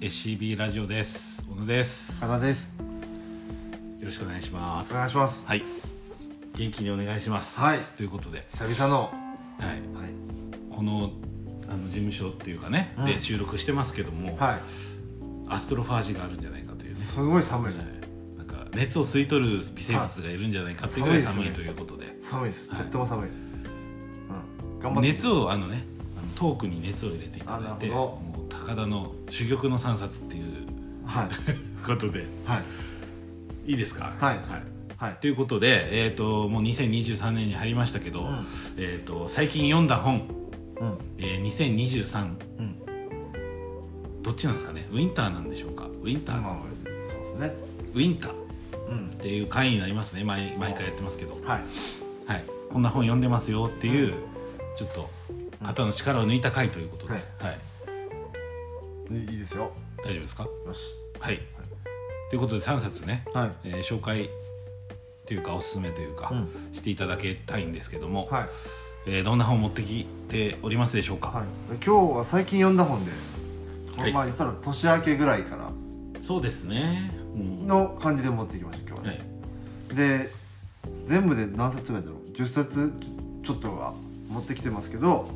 SCB ラジオです。小野です。よかなです。ろしくお願いします。お願いします。はい。元気にお願いします。はい。ということで、久々の。はい、はい。このあの事務所っていうかね、うん。で収録してますけども、はアストロファージがあるんじゃないかというね。いすごい寒い。はい。なんか熱を吸い取る微生物がいるんじゃないかっていうぐらい寒いはいということで、寒いです。はい。とっても寒い。うん。頑張って。熱をあのねトークに熱を入れていただいて。あなるほもう高田の珠玉の三冊っていうはい。ことで。はい。いいですか？はい。はい。はい。ということで、えー、ともう2023年に入りましたけど、うん。えー、と最近読んだ本、うん。えー、2023うん。どっちなんですかね？ウィンターなんでしょうか？ウィンター、まあそうですね。ウィンター。っうん。ていう回になりますね。毎毎回やってますけど、はい。はい、こんな本読んでますよっていう、ちょっと肩の力を抜いた回ということで、はい。はい、いいですよ。大丈夫ですか？よし。はい、ということで3冊ね、はい。えー紹介というかおすすめというか、うん。していただきたいんですけども、はい。えーどんな本を持ってきておりますでしょうか、はい。今日は最近読んだ本ではい。まあ言ったら年明けぐらいからそうですね、うん。の感じで持ってきました今日ははねい、で全部で何冊ぐらいだろう？10冊ちょっとは持ってきてますけど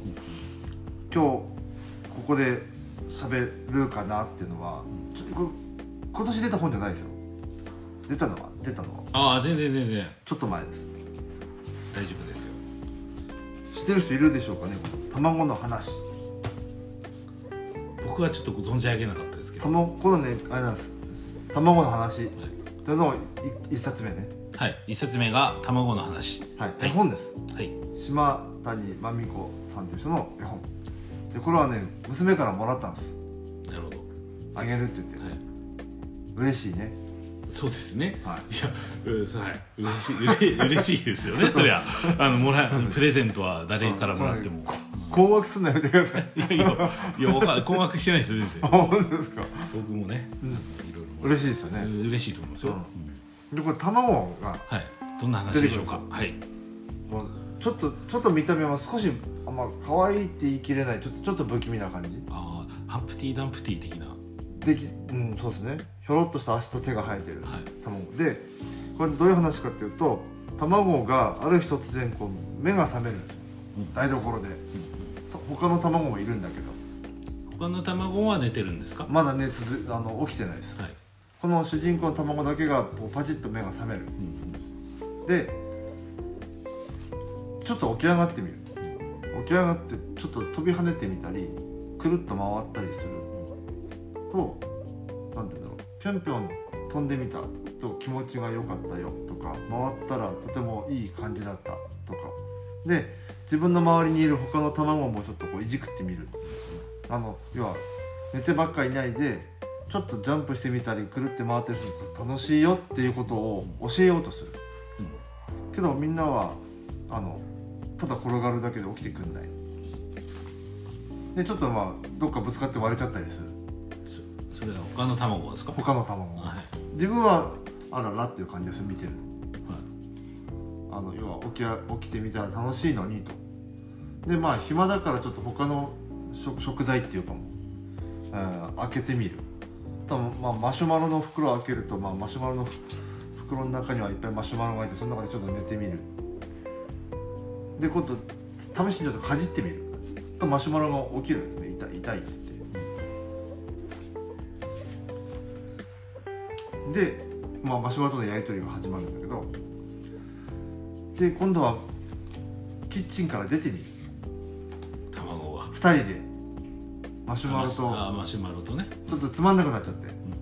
今日ここで喋るかなっていうのはちょこ今年出た本じゃないですよ出たのは？出たのは？ああ全然全然。ちょっと前です。大丈夫ですよ。知ってる人いるでしょうかね？この卵の話。僕はちょっと存じ上げなかったですけど、卵このねあれなんです。卵の話。はいというのをい一冊目ね。はい、一冊目が「卵の話。はい、はい。絵本です」はい。島谷真美子さんという人の絵本。でこれはね娘からもらったんですあげるって言って、はい、嬉しいね。そうですね。はい。いや、うはい、嬉しい、嬉嬉しいですよね。そりゃ、あの、もら、プレゼントは誰からもらっても。困惑すんのやめてください。いやいや、いや、困惑してないですよ。本当ですか？僕もね、うん。いろいろ。嬉しいですよね。嬉しいと思いますよ。うん。うん。でこれ卵がはい、どんな話でしょうか？はい。もうちょっとちょっと見た目は少しあんま可愛いって言い切れないちょっとちょっと不気味な感じ。ああ、ハンプティダンプティ的な。できうんそうですね。ひょろっとした足と手が生えてるはい。卵。でこれどういう話かっていうと卵がある日突然こう目が覚めるんですよ。うん。台所で。と他の卵もいるんだけど。他の卵は寝てるんですか？まだねつづあの起きてないです。はい。この主人公の卵だけがこうパチッと目が覚める。うんでちょっと起き上がってみる。起き上がってちょっと飛び跳ねてみたりくるっと回ったりすると何て言うんだろう。ぴょんぴょん飛んでみたと気持ちが良かったよとか回ったらとてもいい感じだったとか。で自分の周りにいる他の卵もちょっとこういじくってみる。あの要は寝てばっかいないでちょっとジャンプしてみたりくるって回ったりすると楽しいよっていうことを教えようとする。けどみんなはあのただ転がるだけで起きてくんない。でちょっとまあどっかぶつかって割れちゃったりする。そそれは他の卵ですか？他の卵。はい。自分はあららっていう感じです見てるはい。あの要は起きや起きてみたら楽しいのにと。でまあ暇だからちょっと他の食食材っていうかも、えー開けてみる。多分まあマシュマロの袋を開けると、まあ、マシュマロの袋の中にはいっぱいマシュマロがいてその中でちょっと寝てみる。で今度試しにちょっとかじってみる。とマシュマロが起きるんですね。痛い痛い。ってで、まあ、マシュマロとのやり取りが始まるんだけどで今度はキッチンから出てみる。卵が。2人で。マシュマロとあマシュマロとね。ちょっとつまんなくなっちゃって。うん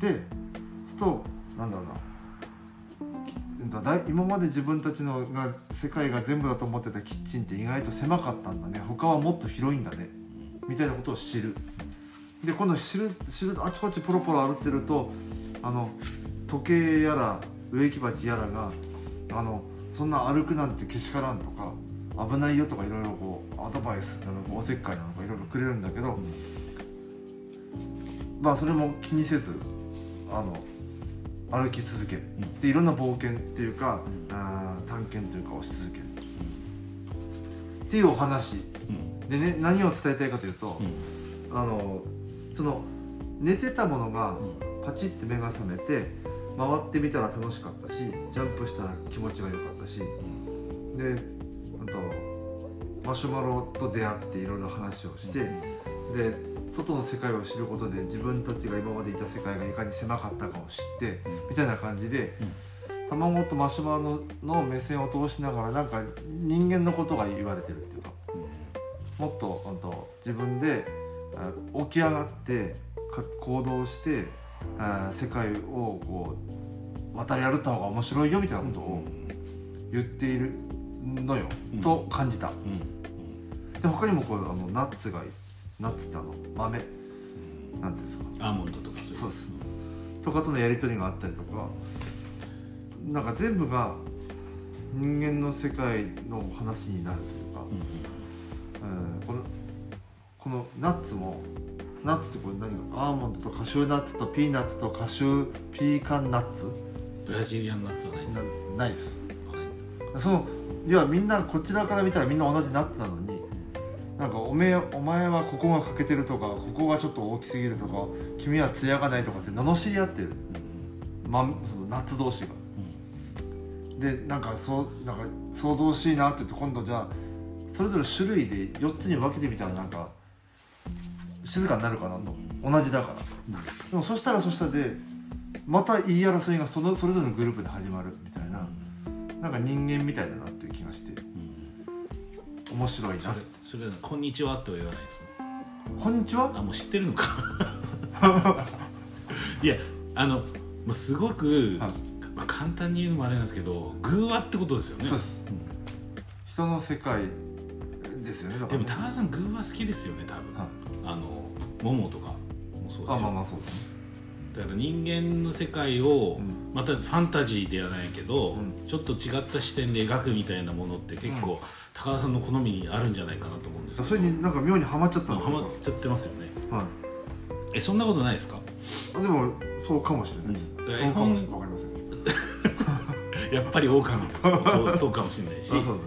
でそうするとなんだろうな。きだ今まで自分たちのが世界が全部だと思ってたキッチンって意外と狭かったんだね。他はもっと広いんだね。みたいなことを知るで今度知る知るあちこちポロポロ歩ってるとあの時計やら植木鉢やらがあのそんな歩くなんてけしからんとか危ないよとかいろいろこうアドバイスなのかおせっかいなのかいろいろくれるんだけど、まあそれも気にせずあの歩き続ける。うんでいろんな冒険っていうか、うん。あー探検というかをし続ける。っていうお話。うん。でね何を伝えたいかというと、うん。あのその寝てたものがうん。パチって目が覚めて回ってみたら楽しかったしジャンプしたら気持ちが良かったし。うん。であとマシュマロと出会っていろいろ話をして、で外の世界を知ることで自分たちが今までいた世界がいかに狭かったかを知ってうん。みたいな感じで、卵とマシュマロの目線を通しながらなんか人間のことが言われてるっていうか。もっと本当自分であ起き上がってか行動してあ世界をこう渡り歩った方が面白いよみたいなことを言っているのよ、うん。と感じた。うん。うん。で他にもこうあのナッツがナッツってあの豆なんていうんですか？アーモンドとかそうです。とかとのやり取りがあったりとかなんか全部が人間の世界の話になるというか、うん、このナッツもナッツってこれ何かアーモンドとカシューナッツとピーナッツとカシューピーカンナッツ？ブラジリアンナッツはないんです。なかないです。はい。その要はみんなこちらから見たらみんな同じナッツなのになんかおめえお前はここが欠けてるとかここがちょっと大きすぎるとか君は艶がないとかって罵り合ってる、ま、そのナッツ同士が。でなんかそうなんか想像しいなって言って今度じゃあそれぞれ種類で4つに分けてみたらなんか静かになるかなと。同じだから。でもそしたらそしたでまた言い争いがそのそれぞれのグループで始まるみたいななんか人間みたいだなっていう気がして面白いな。それそれはこんにちはとは言わないですかこんにちは？あもう知ってるのか。いやあのもうすごく、はい。まあ、簡単に言うのもあれなんですけど偶話ってことですよね。そうです。ん。人の世界ですよねでも高田さん偶話好きですよね多分、はい。あの桃とかもそうであまあまあそうだね。だから人間の世界を、うん。またファンタジーではないけど、うん。ちょっと違った視点で描くみたいなものって結構、高田さんの好みにあるんじゃないかなと思うんですけど。それになんか妙にはまっちゃったの？ハマっちゃってますよね。はい。えそんなことないですか？あでもそうかもしれないです、うん。そうかもしれない。わかりませんやっぱり狼とかもそう そうかもしれないし。あそうだね。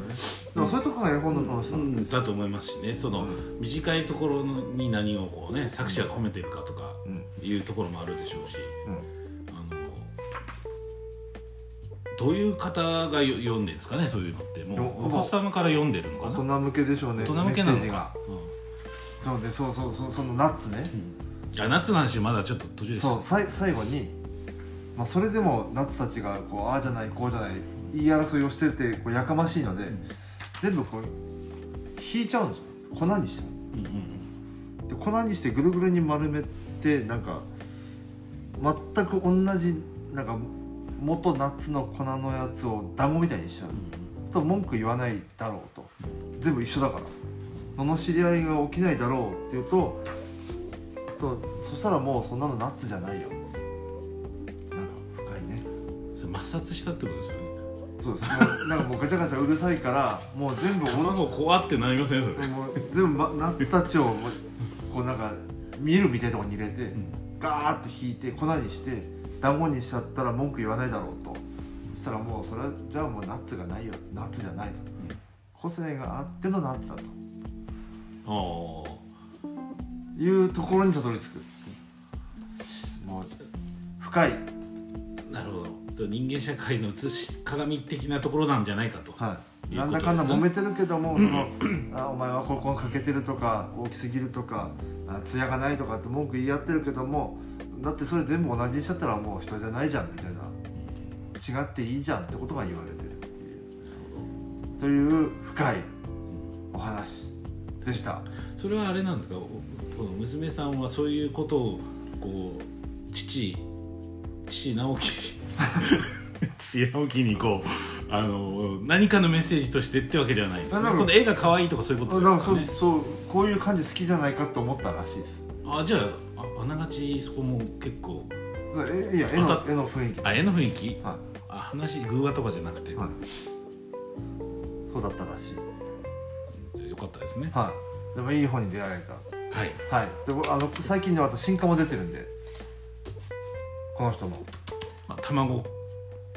でもそういうところが絵本の楽しさなんですだと思いますしね。その、うん。短いところに何をこうね作者が込めてるかとかうん。いうところもあるでしょうし。うん。あのどういう方がよ読んでるんですかねそういうのって。もうよお子様から読んでるのかな。大人向けでしょうね大人向けなのメッセージが。か、そうでそうそうそうそのナッツね。うん、あ夏の話まだちょっと途中でしたそうさい最後に、まあ、それでもナッツたちがこうああじゃないこうじゃない言い争いをしててこうやかましいので、全部こう引いちゃうんですよ。粉にしちゃう。んうんうで粉にしてぐるぐるに丸めてなんか全く同じなんか元ナッツの粉のやつを団子みたいにしちゃう。うんと文句言わないだろうと。全部一緒だから。罵り合いが起きないだろうっていうととそしたらもうそんなのナッツじゃないよそれ抹殺したってことですよね。そうです。もうなんかもうガチャガチャうるさいからもう全部卵怖ってなりません？それ、もう全部、ま、ナッツたちをもうこうなんか見るみたいなところに入れて、うん。ガーッと引いて粉にして団子にしちゃったら文句言わないだろうと。そしたらもうそれはじゃあもうナッツがないよ。ナッツじゃないと。個性があってのナッツだと。あいうところにたどり着く。もう深い。あなるほど。そう人間社会の映し鏡的なところなんじゃないかと、はい、なんだかんだ揉めてるけどもその あお前はここが欠けてるとか大きすぎるとかあ艶がないとかって文句言い合ってるけどもだってそれ全部同じにしちゃったらもう人じゃないじゃんみたいな。違っていいじゃんってことが言われてるっていう。という深いお話でした。それはあれなんですか？おこの娘さんはそういうことをこう父父直樹父 直樹にこうあの何かのメッセージとしてってわけではないんですねこの絵が可愛いとかそういうことですかね。そうこういう感じ好きじゃないかと思ったらしいです。あじゃあああながちそこも結構えいや絵の絵の雰囲気。あ絵の雰囲気？はい。あ話偶話とかじゃなくて、はい。そうだったらしい。よかったですね。はい。でもいい本に出会えた。はい。はい、でもあの最近でまた新刊も出てるんでこの人の。まあ、卵。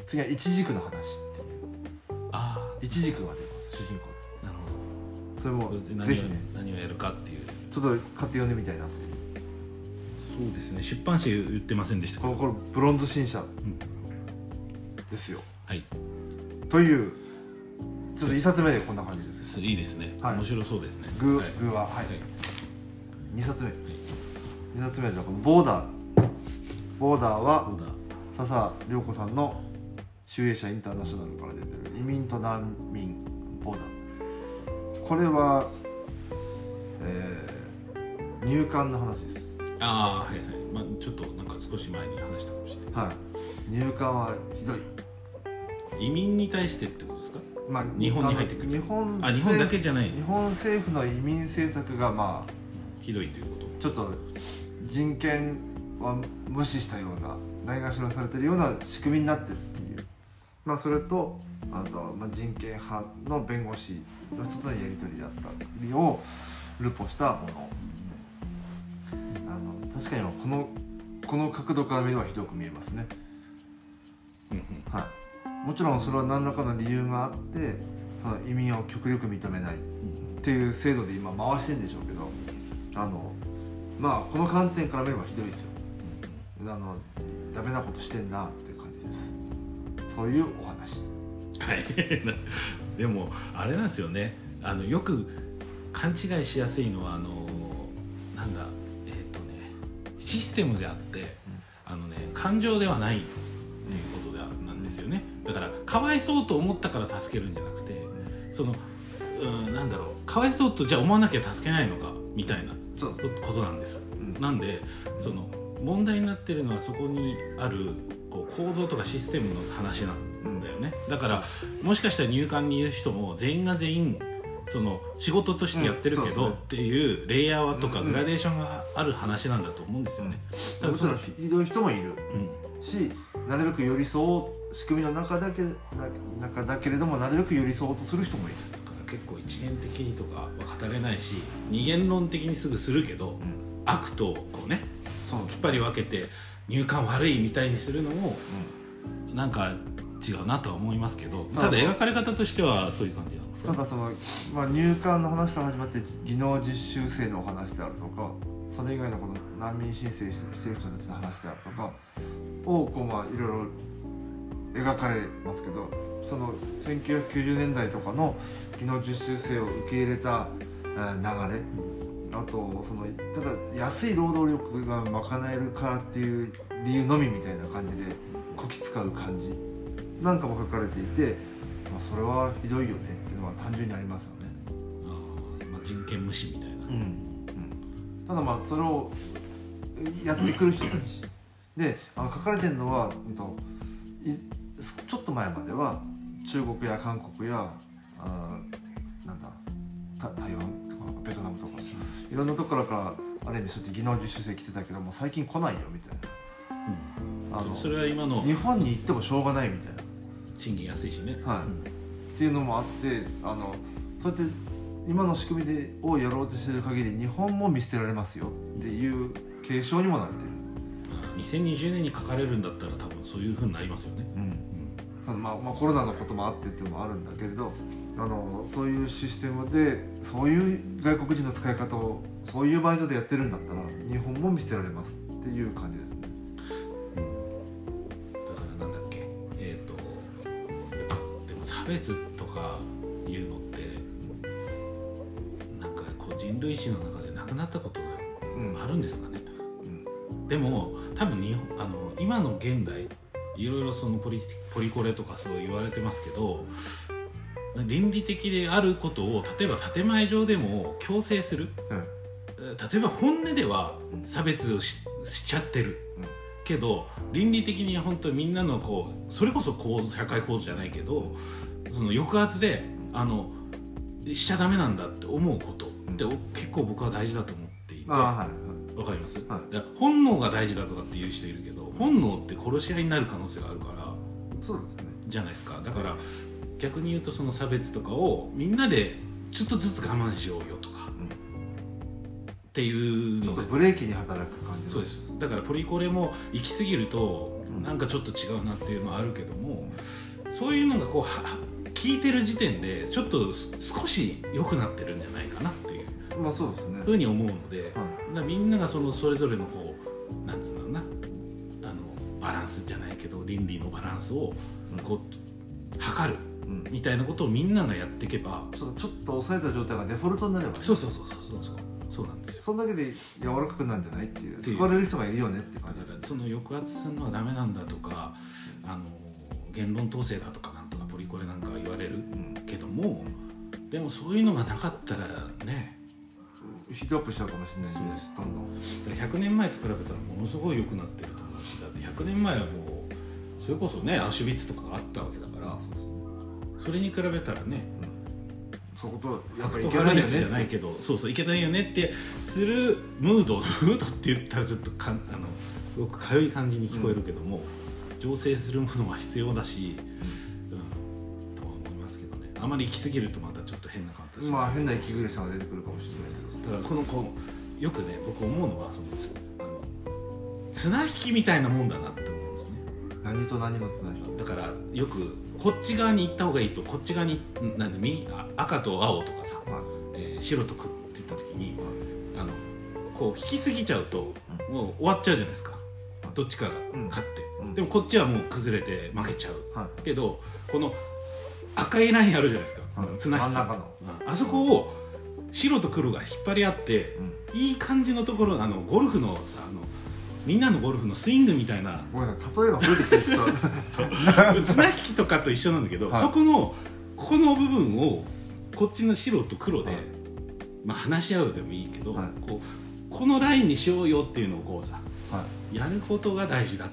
次は一軸の話っていう。あ一軸が出ます主人公。あなるほど。それも何をぜひね。何をやるかっていう。ちょっと買って読んでみたいなという。そうですね。出版社言ってませんでしたこれこれブロンズ新社ですよ。はい。というちょっと一冊目でこんな感じですすいいですね、はい。面白そうですね。グはい。ーグーははい。はい。二冊目。二冊目じゃこのボーダーボーダーは笹涼子さんの集英社インターナショナルから出てる移民と難民ボーダー。これは、えー入管の話です。ああはいはい。まあちょっとなんか少し前に話したかもしれなはい。入管はひどい。い移民に対してってことですか？まあ日本に入ってくる。日本あ日本だけじゃない日本政府の移民政策がまあひどいということ？ちょっと人権は無視したようなないがしろにされてるような仕組みになってるっていう。まあそれとあと、まあ、人権派の弁護士の人とのやり取りであったりをルポしたもの。あの確かにこのこの角度から見ればひどく見えますね。はい。もちろんそれは何らかの理由があってその移民を極力認めないっていう制度で今回してんでしょうけどあのまあこの観点から見ればひどいですよあのダメなことしてんなっていう感じです。そういうお話。はい。でもあれなんですよね。あのよく勘違いしやすいのはあのなんだえっ、とねシステムであって、あのね感情ではないっていうことではなんですよね。だからかわいそうと思ったから助けるんじゃなくてそのうんなんだろう。かわいそうとじゃあ思わなきゃ助けないのかみたいなことなんです。うん。なんでその問題になってるのはそこにあるこう構造とかシステムの話なんだよね。だからもしかしたら入管にいる人も全員が全員その仕事としてやってるけどっていうレイヤーとかうんグラデーションがある話なんだと思うんですよね。もちろんひどい人もいる。うん。しなるべく寄り添う仕組みの中だけな中だけれどもなるべく寄り添おうとする人もいる、だから結構一元的にとかは語れないし二元論的にすぐするけど悪とこうねそうきっぱり分けて入管悪いみたいにするのもなんか違うなとは思いますけどただ描かれ方としてはそういう感じなんですかただその、まあ、入管の話から始まって技能実習生のお話であるとかそれ以外のこの難民申請してる人たちの話であるとかをこうまあいろいろ描かれますけどその1990年代とかの技能実習生を受け入れたえー流れあとそのただ安い労働力が賄えるからっていう理由のみみたいな感じでこき使う感じ。なんかも書かれていて、まあ、それはひどいよねっていうのは単純にありますよね。あーまあ、人権無視みたいな、ただまあそれをやってくる人たち。であの書かれてるのはうんといちょっと前までは中国や韓国やあーなんだた台湾とかベトナムとかいろんなところからある意味そうやって技能実習生来てたけども最近来ないよみたいな。あのそれは今の日本に行ってもしょうがないみたいな。賃金安いしね、はい。っていうのもあってあのそうやって今の仕組みでをやろうとしてる限り日本も見捨てられますよっていう継承にもなってる、まあ2020年に書かれるんだったら多分そういうふうになりますよね、うん。まあまあ、コロナのこともあってっていうのもあるんだけれどあのそういうシステムでそういう外国人の使い方をそういうマインドでやってるんだったら日本も見捨てられますっていう感じですね。だからなんだっけ？えっ、とでも差別とかいうのってなんかこう人類史の中でなくなったことがうん。あるんですかね、うん。でも多分日本あの今の現代いろいろそのポリポリコレとかそう言われてますけど倫理的であることを例えば建前上でも強制する。うん。えー例えば本音では差別をししちゃってる、うん。けど倫理的には本当にみんなのこうそれこそ構造社会構造じゃないけどその抑圧であのしちゃダメなんだって思うことって、お結構僕は大事だと思っていて。わかります、はい。本能が大事だとかっていう人いるけど本能って殺し合いになる可能性があるから。そうですね。じゃないですか。だから逆に言うとその差別とかをみんなでちょっとずつ我慢しようよとか、っていうちょっとブレーキに働く感じそうです。だからポリコレも行き過ぎるとうん。なんかちょっと違うなっていうのはあるけどもそういうのがこうは 聞いてる時点でちょっと少し良くなってるんじゃないかなっていう。まあそうですね。ふうに思うので、はい。みんながそのそれぞれのこうンスじゃないけど倫理のバランスをうんこう測る。うんみたいなことをみんながやっていけばちょっとちょっと抑えた状態がデフォルトになればね。そうそうそうそうそうそうそうなんですよ。そんだけで柔らかくなるんじゃないっていう。救われる人がいるよねって感じ。だからその抑圧するのはダメなんだとかあの言論統制だとかなんとかポリコレなんかは言われるうん。けどもでもそういうのがなかったらね。ヒートアップしちゃうかもしれないねそうです。どんどん。だから100年前と比べたらものすごい良くなってると思うしだって100年前はもうそれこそねアウシュビッツとかがあったわけだからそれに比べたらね。そことやっぱいけないよトハラネスじゃないねけどそうそういけないよねってするムードムードって言ったらちょっとかんあのすごく軽い感じに聞こえるけども、醸成するものは必要だし、うん、とは思いますけどね。あまり行き過ぎるとまたちょっと変な感じまあ変な息苦しさが出てくるかもしれないけどだからこのこうよくね僕思うのはそのつあの綱引きみたいなもんだなって思うんですね。何と何のつなぎだからよくこっち側に行った方がいいとこっち側になんで右あ赤と青とかさ、はいえー白と黒って言った時にあ。のこう引きすぎちゃうともう終わっちゃうじゃないですか。どっちかが勝って、うん。でもこっちはもう崩れて負けちゃう。はい。けどこの赤いラインあるじゃないですか、はい。綱引き。真ん中の。うん。あそこを白と黒が引っ張り合ってうん。いい感じのところあのゴルフのさあのみんなのゴルフのスイングみたいな。ごめんなさい例えが増えてきてちょっと綱引きとかと一緒なんだけど、はい。そこのここの部分をこっちの白と黒で、はい。まあ、話し合うでもいいけど、はい。こうこのラインにしようよっていうのをこうさはい。やることが大事だっ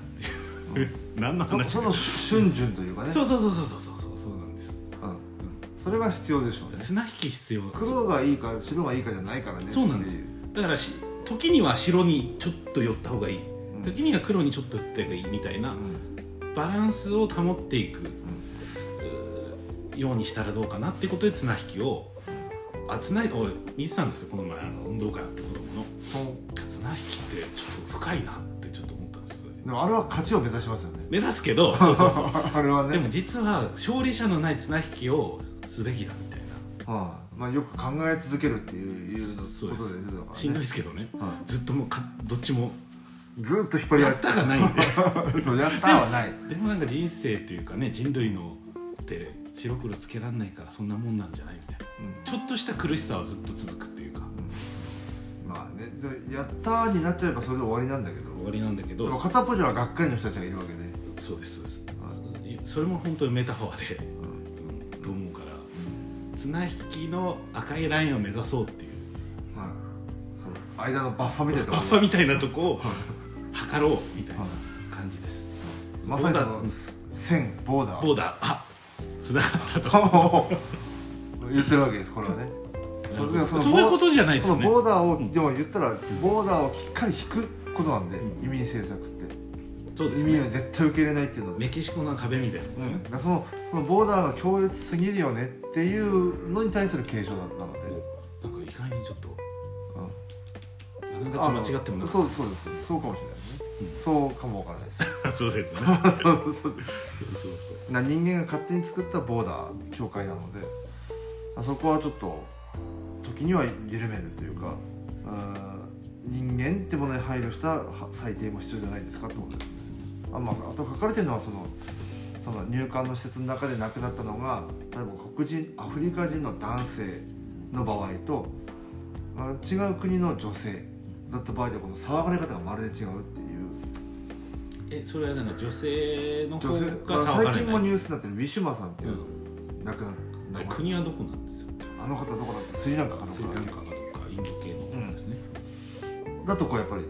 ていう、何の話そその瞬順というかね。そうそうそうそうそうそうそうそうなんです。うん。それが必要でしょうね。綱引き必要。黒がいいか白がいいかじゃないからね。そうなんです。だからし時には白にちょっと寄った方がいい、うん。時には黒にちょっと寄った方がいいみたいなうん。バランスを保っていく、ようにしたらどうかなっていうことで綱引きをあ綱引き俺見てたんですよこの前あの運動会あって子供の。綱引きってちょっと深いなってちょっと思ったんですよ。でもあれは勝ちを目指しますよね。目指すけど そうそうそう。あれはね。でも実は勝利者のない綱引きをすべきだみたいな。はいまあよく考え続けるっていうことでしんどいねですけどね。はずっともうかどっちもいずっと引っ張り合っやったがない。ん でやったはない。でもなんか人生っていうかね人類のって白黒つけらんないからそんなもんなんじゃないみたいな。うん。ちょっとした苦しさはずっと続くっていうか。まあねでやったになっちゃえばそれで終わりなんだけど。終わりなんだけでもど片っぽにはがっかりの人たちがいるわけで、そうですそうです。はそれも本当にメタファーで、綱引きの赤いラインを目指そうっていう。はい、そう間のバッファみたいなとこバッファみたいなとこをはい。測ろうみたいなはい。感じです。まさにその線ボーダー。ボーダー。あ繋がったと。言ってるわけですこれはね。それがそのそういうことじゃないですよね。そのボーダーを、うんでも言ったらボーダーをしっかり引くことなんで、うん。移民政策ってそうですね。移民は絶対受け入れないっていうの。で、メキシコの壁みたいな、うん、だからそのそのボーダーが強烈すぎるよねっていうのに対する警鐘だったので、なんか意外にちょっと。うん。あながち間違ってもなそうですそうです。そうかもしれないうん。そうかもわからないです。そうですね。そうです。そうそうそう。な人間が勝手に作ったボーダー境界なのであそこはちょっと時には緩めるというかうん人間ってものに配慮したは裁定も必要じゃないですかってことです。ねあ,、まあ、あと書かれてるのはそのその入管の施設の中で亡くなったのが例えば黒人アフリカ人の男性の場合とあ違う国の女性だった場合でこの騒がれ方がまるで違うっていう。えそれはなんか女性の方女性が騒がれ最近もニュースになってるウィシュマさんっていう、亡くなった。国はどこなんですよあの方どこだった？スリランカかどこだっスリランカがどっかインド系の方ですね、けだとこうやっぱり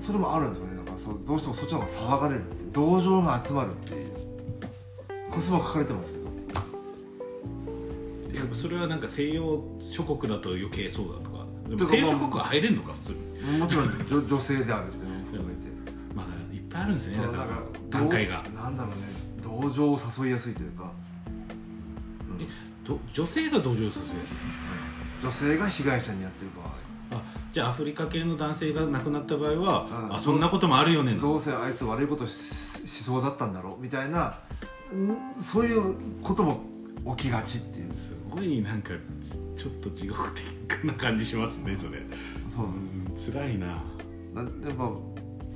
それもあるんですよねそうどうしてもそっちの方が騒がれるって同情が集まるっていう。これすごい書かれてますけど。やっぱそれはなんか西洋諸国だと余計そうだとか。でも西洋諸国は入れんのか普通に。もちろん女女性であるっていうのも含めて。まあいっぱいあるんですねだから段階が。なんだろうね。同情を誘いやすいというか、うん。女性が同情させるやつ女性が被害者にやってる場合。あじゃあアフリカ系の男性が亡くなった場合は、うん。あそんなこともあるよねどうせあいつ悪いことししそうだったんだろうみたいなうんそういうことも起きがちっていうすごいなんかちょっと地獄的な感じしますねそれ。そう。うん辛いな。なやっぱ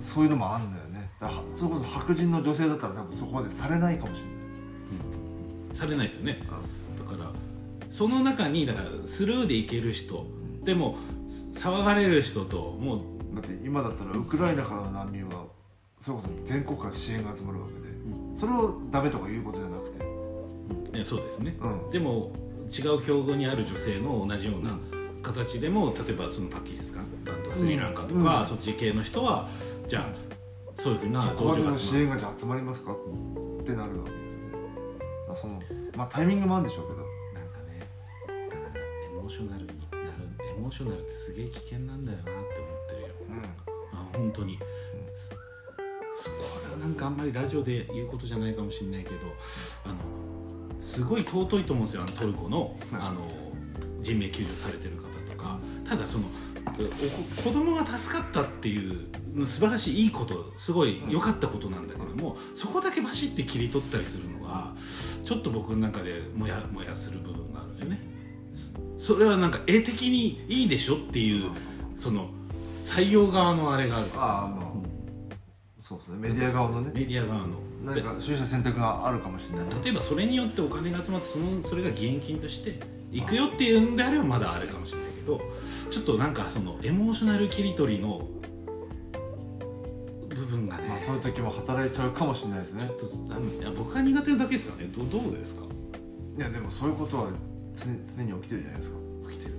そういうのもあんだよね。だそれこそ白人の女性だったら多分そこまでされないかもしれない。されないですよね。だからその中にだからスルーでいける人。でも騒がれる人ともうだって今だったらウクライナからの難民はそれこそ全国から支援が集まるわけで、それをダメとか言うことじゃなくて、ねそうですね。うん、でも違う境遇にある女性の同じような形でも例えばそのパキスタンとかスリランカとか、うん。そっち系の人はじゃあそういうふうな同情が集まる支援がじゃあ集まりますかってなるわけですよね。そのまあタイミングもあるんでしょうけど。なんかねだからエモーショナルモーショナルってすげえ危険なんだよなって思ってるよ。あ本当に、すこれはなんかあんまりラジオで言うことじゃないかもしれないけどあのすごい尊いと思うんですよあのトルコの,、うんあの人命救助されてる方とか。ただそのお子供が助かったっていう素晴らしいいいことすごい良かったことなんだけども、そこだけバシッて切り取ったりするのがちょっと僕の中でモヤモヤする部分があるんですよね。そそれはなんか絵的にいいでしょっていうその採用側のあれがある。ああまあそうですね。メディア側のね。メディア側の。何か取捨選択があるかもしれない例えばそれによってお金が集まってそのそれが義援金として行くよっていうんであればまだあれかもしれないけどちょっとなんかそのエモーショナル切り取りの部分がね、まあそういう時も働いちゃうかもしれないですね。ちょっと僕が苦手なだけですかね。どどうですか？いやでもそういうことは常常に起きてるじゃないですか。起きてる。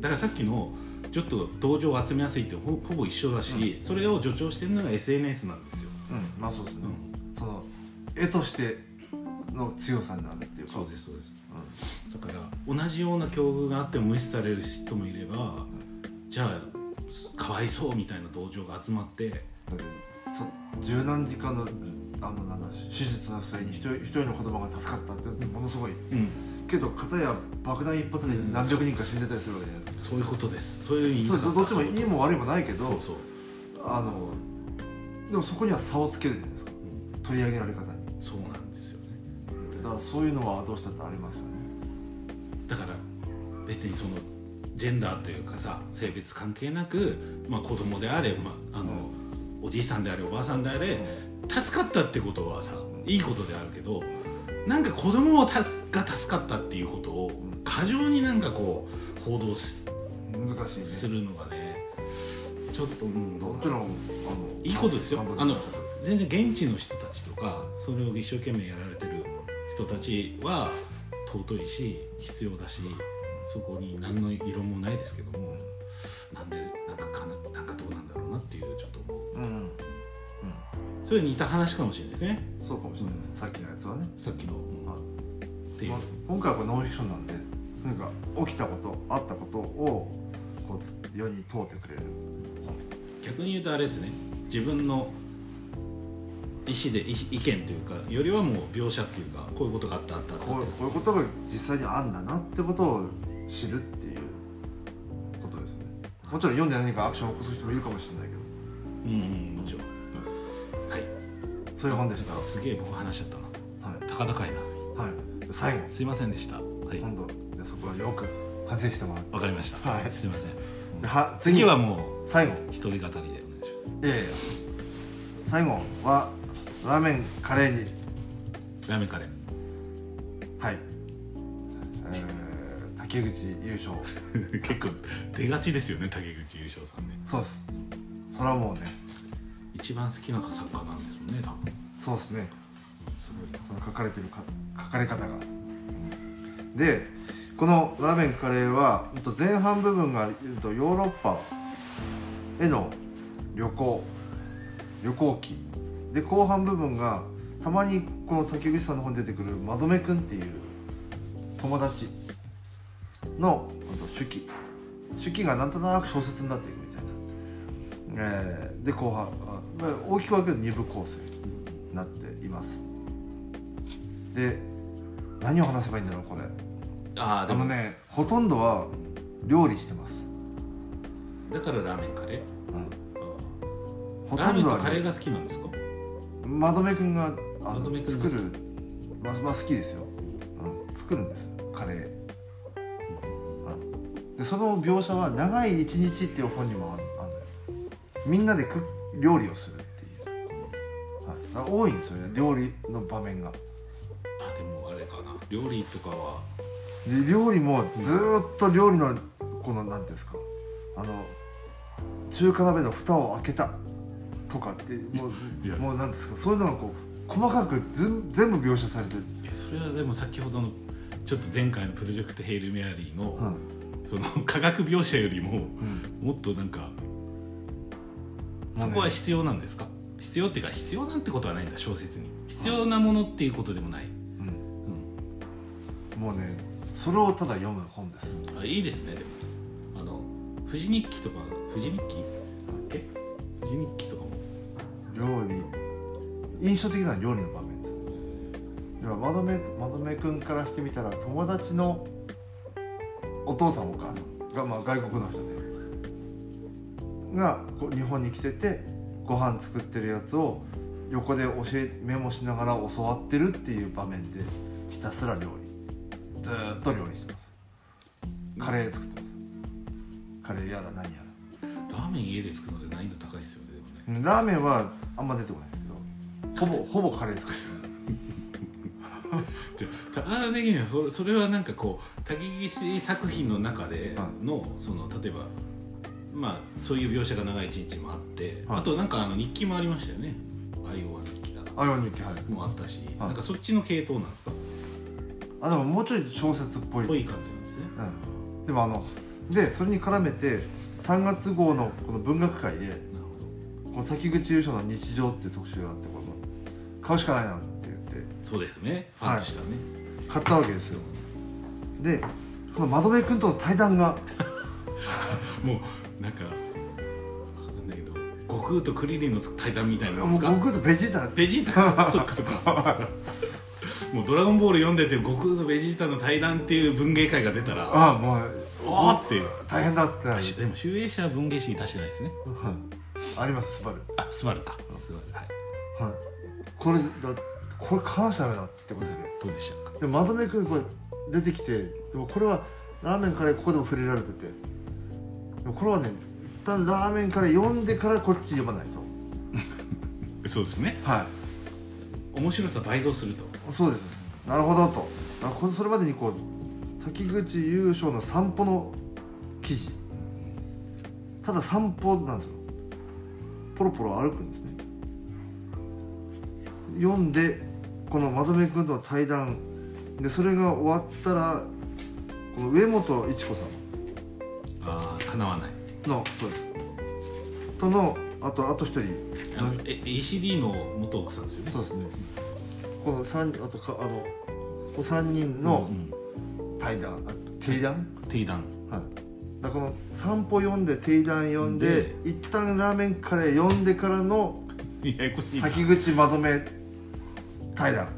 だからさっきのちょっと同情を集めやすいってほほぼ一緒だし、それを助長してるのが SNS なんですよ、うん。まあそうですね、うん。その絵としての強さになるっていうか。そうですそうです。うだから同じような境遇があっても無視される人もいればじゃあかわいそうみたいな同情が集まって。十何時間のあのなんだ手術の末に一人一人の子供が助かったってものすごいうんけど片や爆弾一発で何百人か死んでたりするわけじゃないですか、そういうことです。そういう言い方。どどっちもいいも悪いもないけどそうそう、あのでもそこには差をつけるじゃないですか。うん。取り上げられ方に。そうなんですよね。だからそういうのはどうしたってありますよね。だから別にそのジェンダーというかさ性別関係なく、まあ、子供であれ、まあ、あのおじいさんであれおばあさんであれ助かったってことはさいいことであるけどなんか子供をたすが助かったっていうことを過剰になんかこう報道し難しいね。するのがねちょっと、うん、もちろんあのいいことですよ。あの全然現地の人たちとかそれを一生懸命やられてる人たちは尊いし必要だしそこに何の異論もないですけどもなんでなんかかななんかどうなんだろうなっていうちょっと思う。うん、うん、それに似た話かもしれないですね。そうかもしれない、さっきのやつはね、さっきの、うん。はいっていう、まあ、今回はノンフィクションなんでとにかく起きたことあったことをこうつ世に問うてくれる。逆に言うとあれですね。自分の意思で意意見というかよりはもう描写っていうかこういうことがあったあったあったこういうことが実際にあんだなってことを知るっていうことですね。もちろん読んで何かアクションを起こす人もいるかもしれないけど。うんうんもちろん。はい。そういう本でした。すげえ僕話しちゃったな。はい、高々いな。はい、最後すいませんでした。はい。今度でそこはよく反省してもらって。わかりました。はい。すいません。では次。次はもう最後。一人語りでお願いします。いやいや最後はラーメンカレーに。ラーメンカレー。はい、えー、竹口優勝。結構出がちですよね竹口優勝さんね。そうです。それはもうね。一番好きな作家なんですもんね多分。そうですねその書かれてるか書かれ方が。でこのラーメンカレーはうんと前半部分がヨーロッパへの旅行旅行記。で後半部分がたまにこの竹口さんの方に出てくるまどめくんっていう友達の手記。手記がなんとなく小説になっていくみたいな、えーで後半大きく分けると2部構成になっています。で何を話せばいいんだろうこれ。あああでも。のねほとんどは料理してます、だからラーメンカレー？うん、あほーラーメンとんどはねとカレーが好きなんですか？まどめくんがあのまどめくんが作るまあ、まあ好きですよ、うん、作るんですカレー。でその描写は「長い一日」っていう本にもあるあるのよ。みんなでく料理をするっていう。あ多いんですよね料理の場面が料理とかは？で料理もずーっと料理のこのなんていうんですか？あの中華鍋の蓋を開けたとかってもうもうなんですか？そういうのがこう細かく全全部描写されてる、えそれはでも先ほどのちょっと前回のプロジェクト「ヘイル・メアリーの」うん。その科学描写よりもうん、もっとなんかそこは必要なんですか？必要っていうか必要なんてことはないんだ小説に。必要なものっていうことでもない、もうねそれをただ読む本です。あいいですねでも。あの富士日記とか富士日記？だっけ富士日記とかも。料理。印象的な料理の場面。ですでもまどめまどめ君からしてみたら友達のお父さんお母さんが、まあ、外国の人で。がこう日本に来ててご飯作ってるやつを横で教えメモしながら教わってるっていう場面でひたすら料理ずーっと料理してます。カレー作ってます。カレーやら何やラーメン家で作るのって難易度高いですよねでもね。らうんラーメンはあんま出てこないけどほぼほぼカレー作ってる でただ的にはそれそれはなんかこう竹岸作品の中での、その例えばまあそういう描写が長い一日もあって、はい。あとなんかあの日記もありましたよね。アイオワ日記だあよ日記はい。もあったし、はい。なんかそっちの系統なんですか？あでももうちょい小説っぽい。ぽい感じなんですね。うん、でもあのでそれに絡めて3月号のこの文学界でなるほこの滝口優勝の日常っていう特集があってこの買うしかないなって言ってどそうですね。ファンとしてはね、買ったわけですよ。でその窓辺君との対談が もうなんかわかんないけど悟空とクリリンの対談みたいなのもうですか？僕とベジータ。ベジータ？そっかそっか もう「ドラゴンボール」読んでて悟空とベジータの対談っていう文芸会が出たらああもうおーって大変だってなるでも集英社は文芸誌に出してないですね。うんありますスバル。あスバルか。スバルはい。はいこれだこれ買わしちゃダメだってことで。どうでしたか？で窓辺君これ出てきてでもこれはラーメンカレーここでも触れられてて。でもこれはね一旦ラーメンカレー読んでからこっち読まないと。そうですね。は面白さ倍増すると。いそうです。なるほどと。それまでにこう滝口優勝の散歩の記事。ただ散歩なんですよ。ポロポロ歩くんですね。読んでこの窓辺君との対談。でそれが終わったらこの上本一子さああかなわない。んのそうです。とのあとあと一人。え ACD の元奥さんですよね。そうですねこの三あとかあのこの3人のうん対談、あ定談定談はい。だからこの散歩読んで定談読んでで一旦ラーメンカレー読んでからのややこしいな。滝口まとめ対談。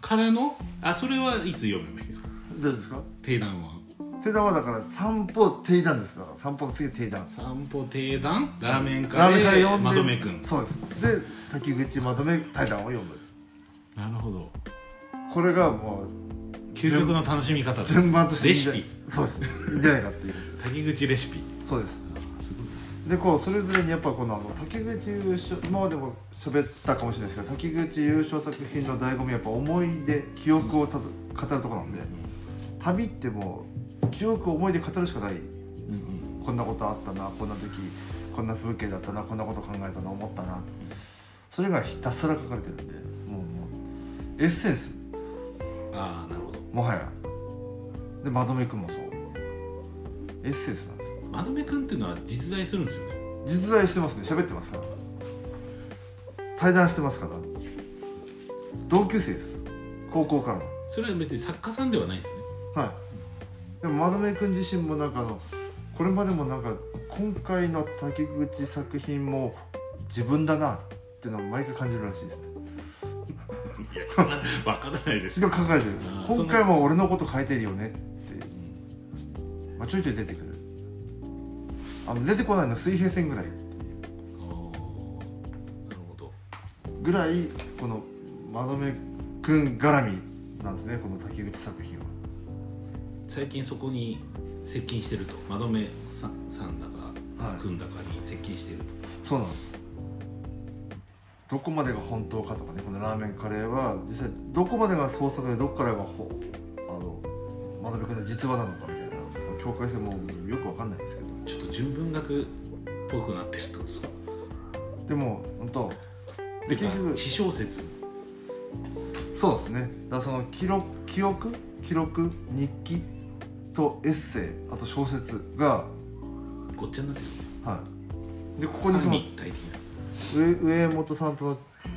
からの？あそれはいつ読めばいいんですか？どうですか？定談は。定談はだから散歩定談ですだから。散歩の次定談散歩定談ラーメンカレレーまとめくん。そうです。で滝口まとめ対談を読むなるほど。これがもう究極の楽しみ方だ順番としてレシピ。そうです。いいんじゃないかっていう。滝口レシピそうですでこうそれぞれにやっぱこのあの滝口優勝今までも喋ったかもしれないですけど滝口優勝作品の醍醐味はやっぱ思い出記憶をたと語るところなんで旅ってもう記憶思い出語るしかない。うんうんこんなことあったなこんな時こんな風景だったなこんなこと考えたな思ったな。それがひたすら書かれてるんでエッセンス。ああなるほど。もはや。でまどめくんもそう。エッセンスなんです。よまとめくんっていうのは実在するんですよね。実在してますね。喋ってますから。対談してますから。同級生です。高校から。のそれは別に作家さんではないですね。はい。でもまどめくん自身もなんかあのこれまでもなんか今回の滝口作品も自分だなっていうのを毎回感じるらしいですねいやそんなわからないです。でも考えてる今回も俺のこと書いてるよねって。まあ、ちょいちょい出てくる。あの出てこないの水平線ぐらい。っていうあーなるほど。ぐらいこのまどめくん絡みなんですね。この滝口作品は。最近そこに接近してると。まどめさんさんだか、はい。くんだかに接近してると。そうなんですどこまでが本当かとかねこのラーメンカレーは実際どこまでが創作でどこからがほあの学び君の実話なのかみたいな境界線もよくわかんないんですけど。ちょっと純文学っぽくなってるってことですか？でも本当でで結局私小説。そうですね。だからその記録記憶？記録？日記？とエッセイ？あと小説がごっちゃになってる。はい。でここにその上上本さんとの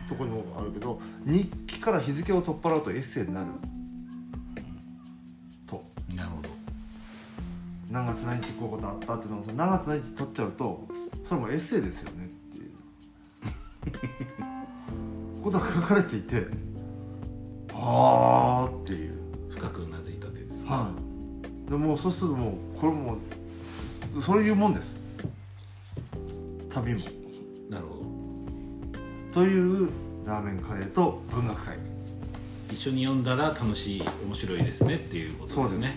ところにもあるけど日記から日付を取っ払うとエッセイになる。と。なるほど。何月何日こういうことあったっていうのを何月何日取っちゃうとそれもエッセイですよねっていう。ことが書かれていてはあっていう。深くうなずいた手ですね。はい。でもうそうするともうこれもうそういうもんです。旅もというラーメンカレーと文学会。一緒に読んだら楽しい面白いですねっていうことですね。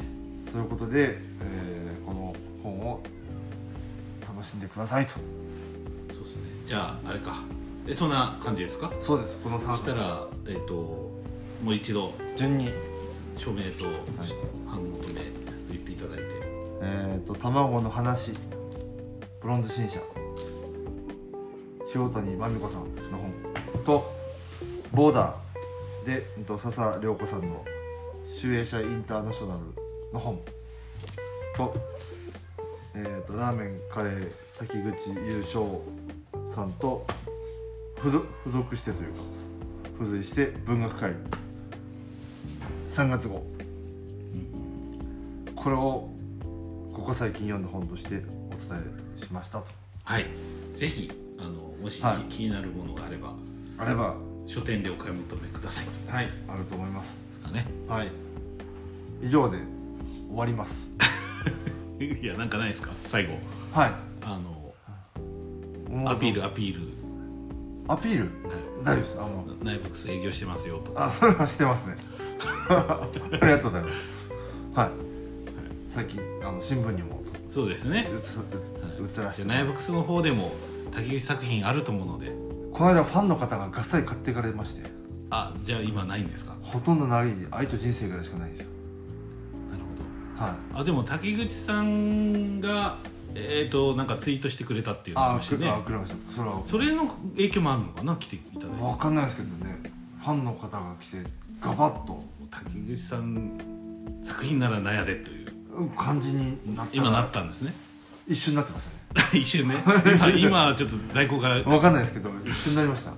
そういうことで、えーこの本を楽しんでくださいと。そうですね。じゃああれか。えそんな感じですか？そうです。このそ3したらえっ、ともう一度順に。署名と反応名言っていただいて。えー、と卵の話。ブロンズ新社。塩谷真美子さんの本とボーダー。でうんと笹涼子さんの集英社インターナショナルの本。と,、えー、とラーメンカレー滝口優勝さんと付属付属してというか付随して文学会。3月号。これをここ最近読んだ本としてお伝えしましたと。はい。ぜひあのもし、はい。気になるものがあれば。あれば書店でお買い求めください。はいあると思います。ですかね。はい。以上で終わります。いやなんかないですか？最後。はい。あのアピールアピール、アピール？はい。大丈夫です。あの。ナイブックス営業してますよと。かあそれはしてますね。ありがとうございます。はい、最近あの新聞にもそうですね。映映映らせて。じゃあナイブックスの方でも滝口作品あると思うのでこの間ファンの方ががっさり買っていかれまして。あじゃあ今ないんですか？ほとんどないに愛と人生ぐらいしかないんですよ。なるほはい。どあでも滝口さんがえっ、となんかツイートしてくれたっていうのがありあくれました。それは。それの影響もあるのかな？来ていただいて。分かんないですけどね。ファンの方が来てガバッと。滝口さん作品なら納屋でという。感じになった今なったんですね。一瞬になってましたね 一瞬ね。今今はちょっと在庫が。分かんないですけど一瞬になりました。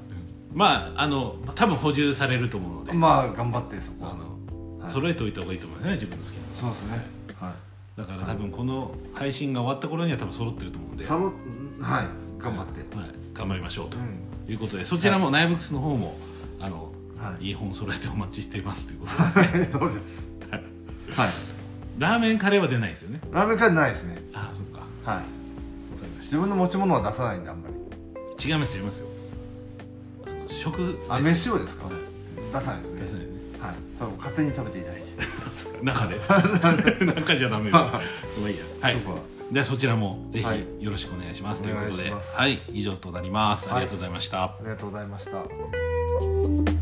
まああの多分補充されると思うので、まあ頑張ってそこは。あのはい。揃えておいた方がいいと思いますね自分の好きなそうですね。はだから多分この配信が終わった頃には多分揃ってると思うんで、はい。頑張って。はい、頑張りましょうとうん。いうことでそちらもナイブックスの方もあのはい。いい本揃えてお待ちしていますということですね。そうです。はい。はい。ラーメンカレーは出ないですよね。ラーメンカレーないですね。ああそっか。はい自分の持ち物は出さないんであんまり。た違います違いますよ。あの食あ飯をですか？はい。出さないですね。ですね。はい。多分勝手に食べていただいて。中で？中じゃダメだ まあいいや。はい。ではそちらもぜはい。ひよろしくお願いします、ということで。はい。以上となります、はい。ありがとうございました。ありがとうございました